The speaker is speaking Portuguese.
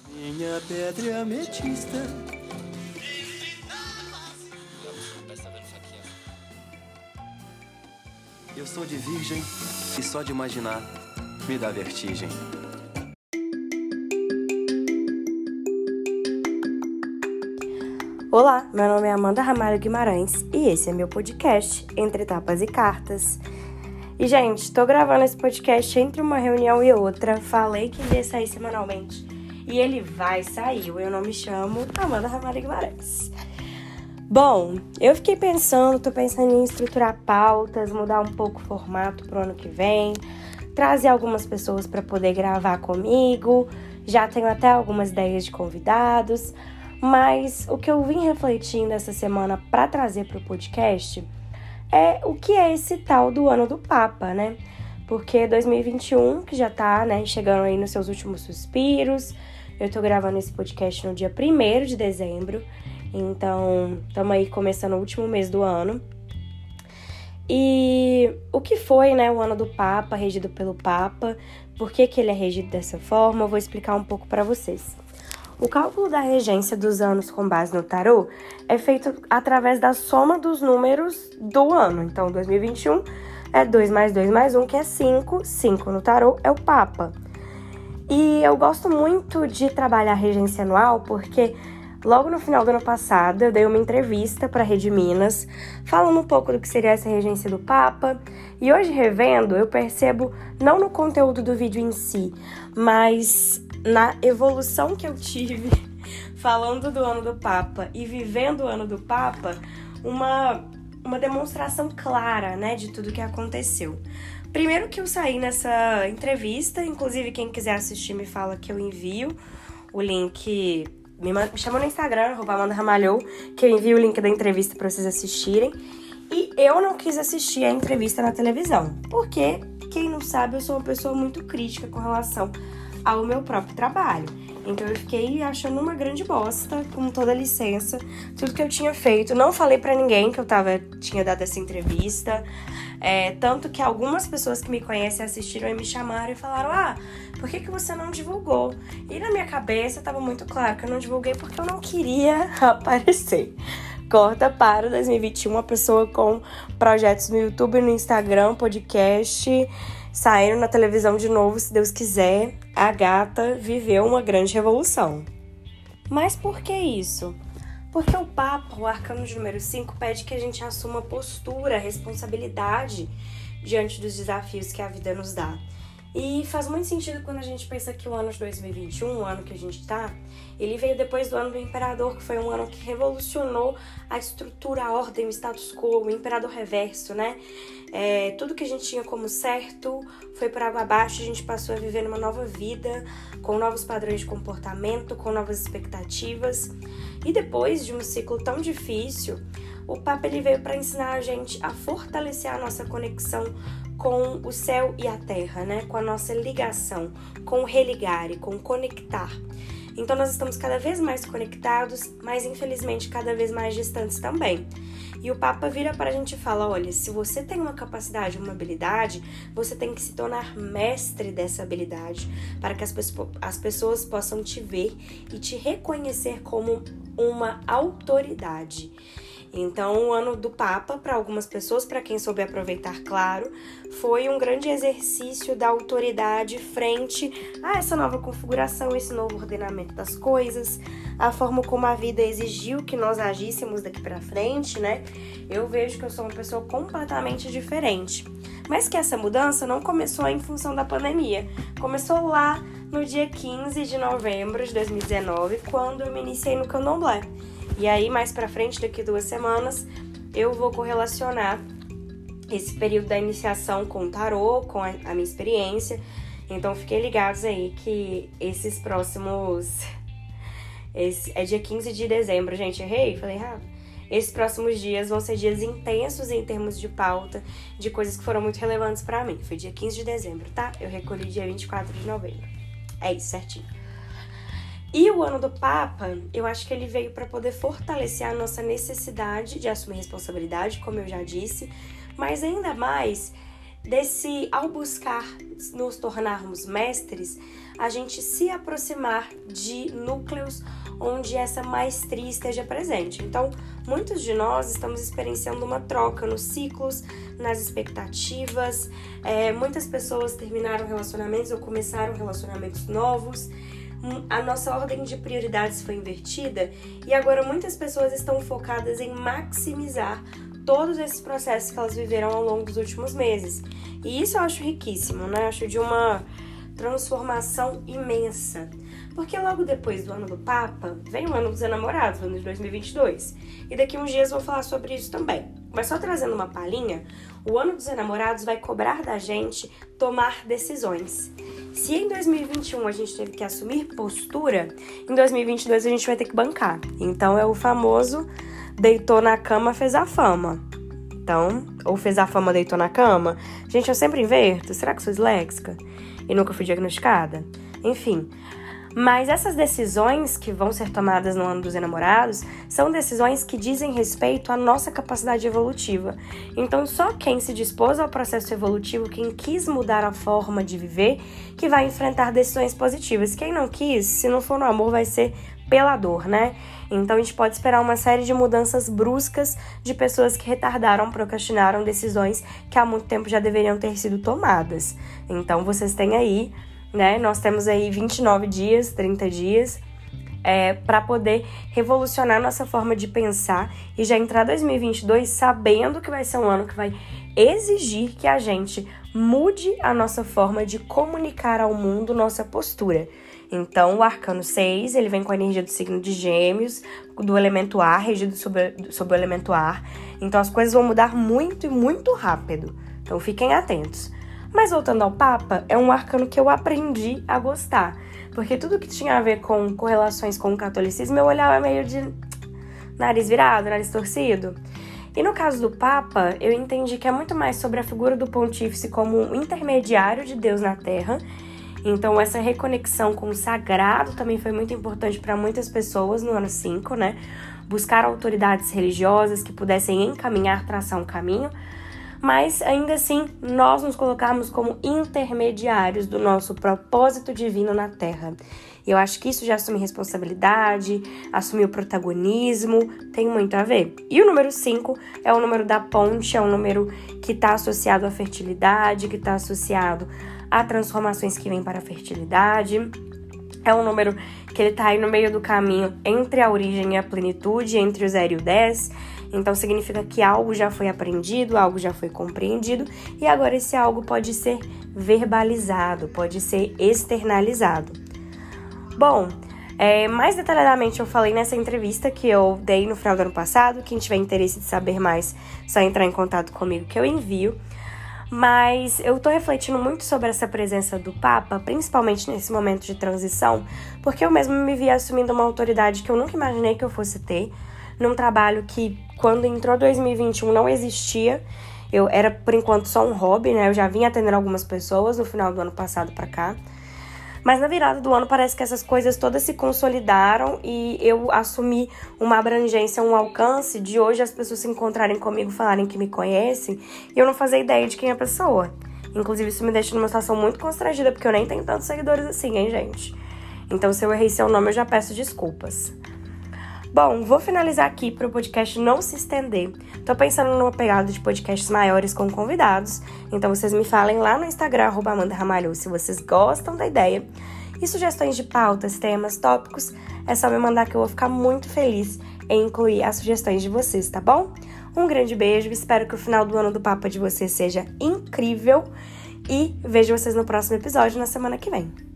Minha pedra ametista. Eu sou de virgem e só de imaginar me dá vertigem. Olá, meu nome é Amanda Ramalho Guimarães e esse é meu podcast Entre Tapas e Cartas. E, gente, tô gravando esse podcast entre uma reunião e outra. Falei que ia sair semanalmente. E ele vai sair. Eu não me chamo Amanda Ramalho Guimarães. Bom, eu fiquei pensando, tô pensando em estruturar pautas, mudar um pouco o formato pro ano que vem, trazer algumas pessoas para poder gravar comigo. Já tenho até algumas ideias de convidados, mas o que eu vim refletindo essa semana para trazer para o podcast é o que é esse tal do ano do Papa, né? Porque 2021, que já tá, né, chegando aí nos seus últimos suspiros, eu tô gravando esse podcast no dia 1 de dezembro, então estamos aí começando o último mês do ano. E o que foi, né, o ano do Papa, regido pelo Papa, por que, que ele é regido dessa forma, eu vou explicar um pouco para vocês. O cálculo da regência dos anos com base no tarô é feito através da soma dos números do ano. Então, 2021 é 2 mais 2 mais 1, que é 5. 5 no tarô é o Papa. E eu gosto muito de trabalhar regência anual porque logo no final do ano passado eu dei uma entrevista para a Rede Minas falando um pouco do que seria essa regência do Papa. E hoje revendo, eu percebo não no conteúdo do vídeo em si, mas na evolução que eu tive falando do ano do Papa e vivendo o ano do Papa, uma, uma demonstração clara, né, de tudo que aconteceu. Primeiro que eu saí nessa entrevista, inclusive quem quiser assistir me fala que eu envio o link, me, me chama no Instagram, Amanda Ramalhou, que eu envio o link da entrevista para vocês assistirem. E eu não quis assistir a entrevista na televisão, porque, quem não sabe, eu sou uma pessoa muito crítica com relação ao meu próprio trabalho. Então eu fiquei achando uma grande bosta, com toda licença, tudo que eu tinha feito. Não falei para ninguém que eu tava, tinha dado essa entrevista. É, tanto que algumas pessoas que me conhecem assistiram e me chamaram e falaram: Ah, por que, que você não divulgou? E na minha cabeça tava muito claro que eu não divulguei porque eu não queria aparecer. Corta para 2021, uma pessoa com projetos no YouTube, no Instagram, podcast Saíram na televisão de novo, se Deus quiser, a gata viveu uma grande revolução. Mas por que isso? Porque o Papa, o arcano de número 5, pede que a gente assuma postura, responsabilidade diante dos desafios que a vida nos dá. E faz muito sentido quando a gente pensa que o ano de 2021, o ano que a gente está, ele veio depois do ano do imperador, que foi um ano que revolucionou a estrutura, a ordem, o status quo, o imperador reverso, né? É, tudo que a gente tinha como certo foi por água abaixo, a gente passou a viver uma nova vida, com novos padrões de comportamento, com novas expectativas. E depois de um ciclo tão difícil, o Papa ele veio para ensinar a gente a fortalecer a nossa conexão com o céu e a terra, né? Com a nossa ligação, com o religare, com conectar. Então nós estamos cada vez mais conectados, mas infelizmente cada vez mais distantes também. E o Papa vira para a gente e fala: olha, se você tem uma capacidade, uma habilidade, você tem que se tornar mestre dessa habilidade, para que as, as pessoas possam te ver e te reconhecer como uma autoridade. Então, o ano do Papa, para algumas pessoas, para quem soube aproveitar, claro, foi um grande exercício da autoridade frente a essa nova configuração, esse novo ordenamento das coisas, a forma como a vida exigiu que nós agíssemos daqui para frente, né? Eu vejo que eu sou uma pessoa completamente diferente. Mas que essa mudança não começou em função da pandemia. Começou lá no dia 15 de novembro de 2019, quando eu me iniciei no Candomblé. E aí, mais pra frente, daqui duas semanas, eu vou correlacionar esse período da iniciação com o tarô, com a, a minha experiência. Então, fiquem ligados aí que esses próximos. Esse, é dia 15 de dezembro, gente. Errei? Falei errado. Esses próximos dias vão ser dias intensos em termos de pauta, de coisas que foram muito relevantes para mim. Foi dia 15 de dezembro, tá? Eu recolhi dia 24 de novembro. É isso, certinho. E o ano do Papa, eu acho que ele veio para poder fortalecer a nossa necessidade de assumir responsabilidade, como eu já disse, mas ainda mais desse ao buscar nos tornarmos mestres, a gente se aproximar de núcleos onde essa maestria esteja presente. Então, muitos de nós estamos experienciando uma troca nos ciclos, nas expectativas. É, muitas pessoas terminaram relacionamentos ou começaram relacionamentos novos. A nossa ordem de prioridades foi invertida e agora muitas pessoas estão focadas em maximizar todos esses processos que elas viveram ao longo dos últimos meses. E isso eu acho riquíssimo, né? Eu acho de uma transformação imensa. Porque logo depois do ano do Papa, vem o ano dos enamorados, o ano de 2022. E daqui uns dias vou falar sobre isso também. Mas só trazendo uma palhinha, o ano dos enamorados vai cobrar da gente tomar decisões. Se em 2021 a gente teve que assumir postura, em 2022 a gente vai ter que bancar. Então é o famoso deitou na cama, fez a fama. Então, ou fez a fama, deitou na cama. Gente, eu sempre inverto. Será que sou disléxica? E nunca fui diagnosticada? Enfim. Mas essas decisões que vão ser tomadas no ano dos enamorados são decisões que dizem respeito à nossa capacidade evolutiva. Então, só quem se dispôs ao processo evolutivo, quem quis mudar a forma de viver, que vai enfrentar decisões positivas. Quem não quis, se não for no amor, vai ser pela dor, né? Então a gente pode esperar uma série de mudanças bruscas de pessoas que retardaram, procrastinaram decisões que há muito tempo já deveriam ter sido tomadas. Então vocês têm aí, né? Nós temos aí 29 dias, 30 dias é, para poder revolucionar nossa forma de pensar e já entrar 2022 sabendo que vai ser um ano que vai exigir que a gente mude a nossa forma de comunicar ao mundo nossa postura. Então, o arcano 6, ele vem com a energia do signo de Gêmeos, do elemento ar, regido sobre, sobre o elemento ar. Então, as coisas vão mudar muito e muito rápido. Então, fiquem atentos. Mas voltando ao Papa, é um arcano que eu aprendi a gostar. Porque tudo que tinha a ver com correlações com o catolicismo, eu olhava meio de nariz virado, nariz torcido. E no caso do Papa, eu entendi que é muito mais sobre a figura do pontífice como um intermediário de Deus na Terra então, essa reconexão com o sagrado também foi muito importante para muitas pessoas no ano 5, né? Buscar autoridades religiosas que pudessem encaminhar, traçar um caminho, mas ainda assim nós nos colocarmos como intermediários do nosso propósito divino na Terra. E eu acho que isso já assume responsabilidade, assumir o protagonismo, tem muito a ver. E o número 5 é o número da ponte, é um número que está associado à fertilidade, que está associado a transformações que vêm para a fertilidade. É um número que ele está aí no meio do caminho entre a origem e a plenitude, entre o 0 e o 10. Então significa que algo já foi aprendido, algo já foi compreendido e agora esse algo pode ser verbalizado, pode ser externalizado. Bom, é, mais detalhadamente eu falei nessa entrevista que eu dei no final do ano passado. Quem tiver interesse de saber mais, só entrar em contato comigo que eu envio. Mas eu tô refletindo muito sobre essa presença do Papa, principalmente nesse momento de transição, porque eu mesmo me vi assumindo uma autoridade que eu nunca imaginei que eu fosse ter, num trabalho que, quando entrou 2021, não existia. Eu era, por enquanto, só um hobby, né? Eu já vim atendendo algumas pessoas no final do ano passado para cá. Mas na virada do ano parece que essas coisas todas se consolidaram e eu assumi uma abrangência, um alcance de hoje as pessoas se encontrarem comigo, falarem que me conhecem e eu não fazer ideia de quem é a pessoa. Inclusive, isso me deixa numa situação muito constrangida, porque eu nem tenho tantos seguidores assim, hein, gente? Então, se eu errei seu nome, eu já peço desculpas. Bom, vou finalizar aqui para o podcast não se estender. Tô pensando numa pegada de podcasts maiores com convidados, então vocês me falem lá no Instagram, Amanda Ramalho, se vocês gostam da ideia. E sugestões de pautas, temas, tópicos, é só me mandar que eu vou ficar muito feliz em incluir as sugestões de vocês, tá bom? Um grande beijo, espero que o final do ano do Papa de vocês seja incrível e vejo vocês no próximo episódio na semana que vem.